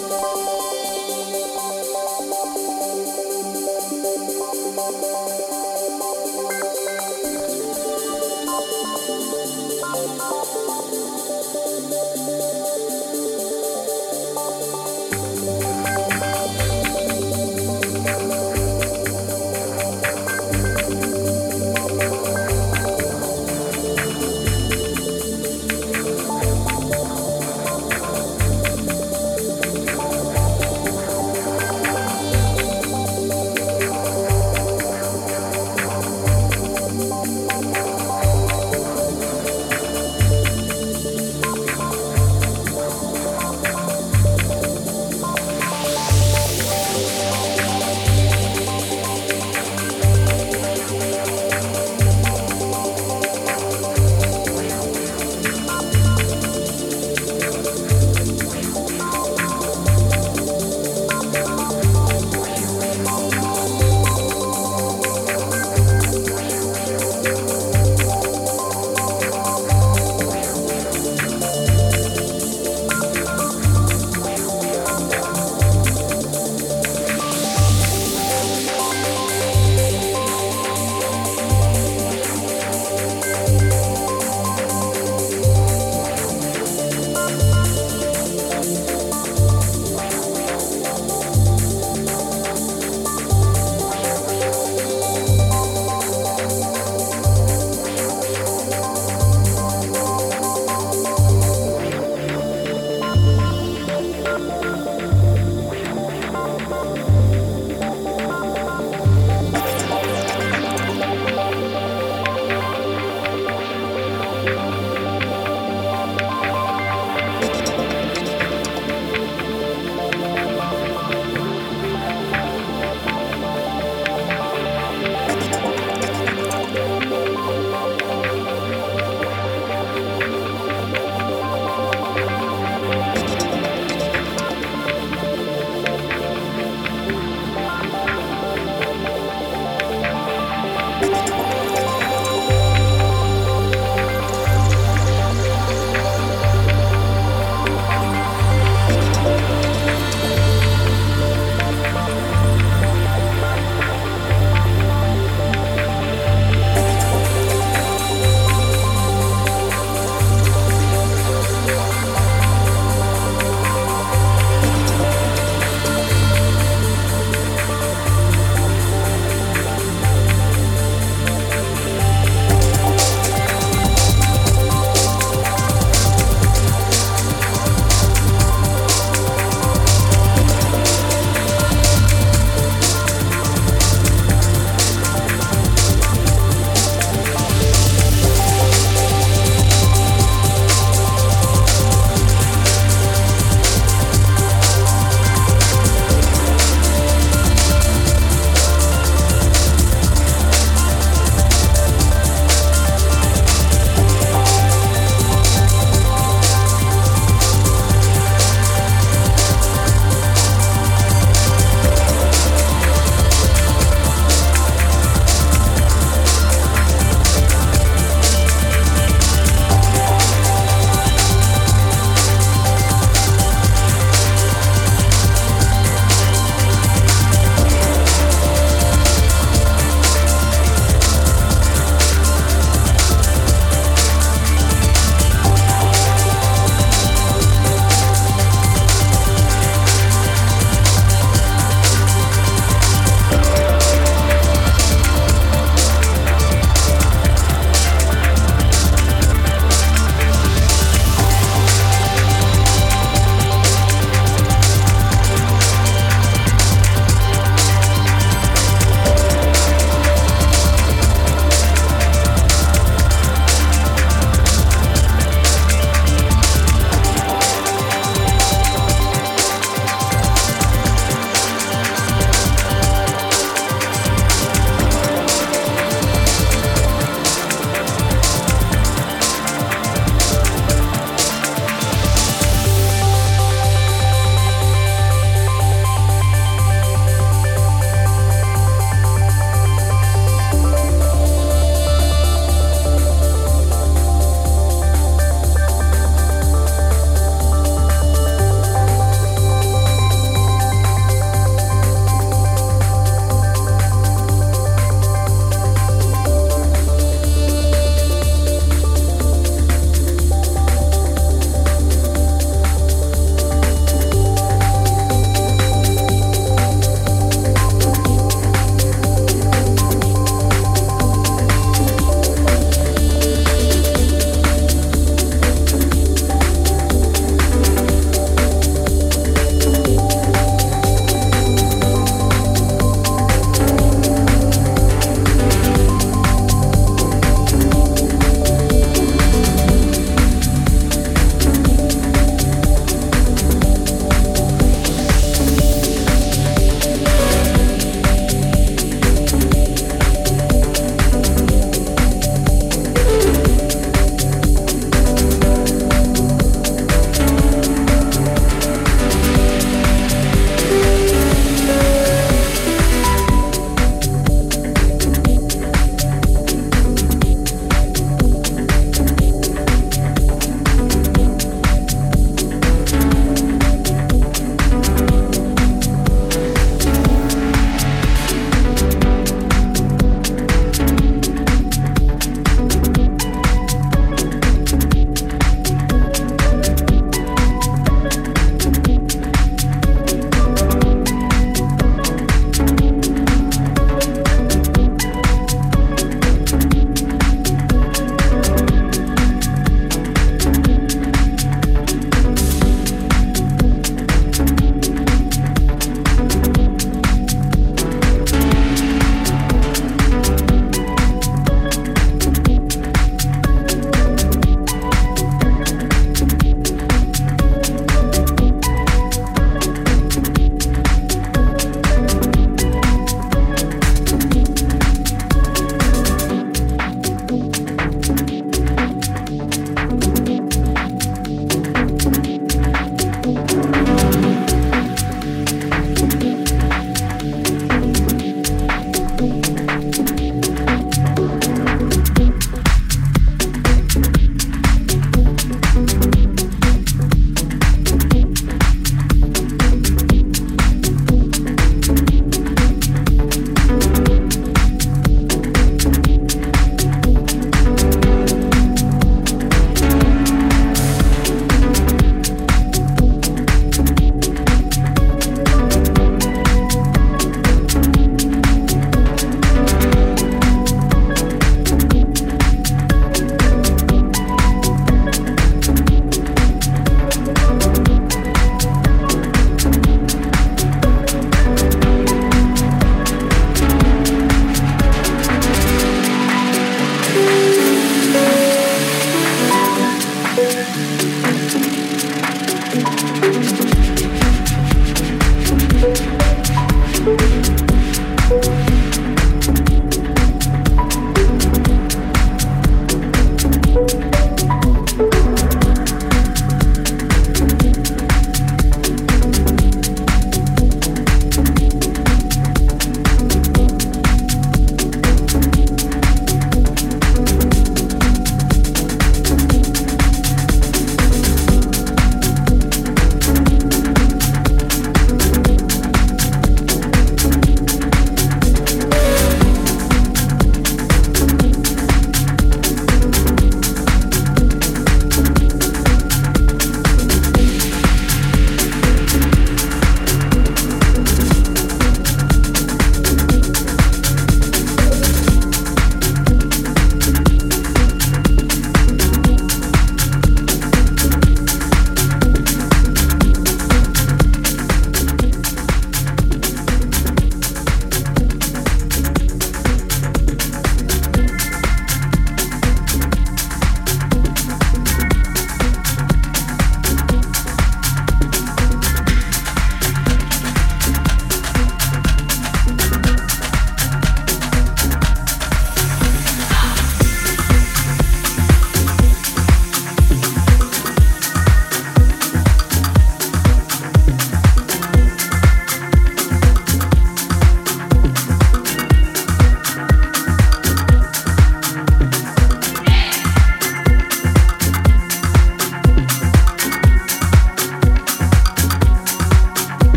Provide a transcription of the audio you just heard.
you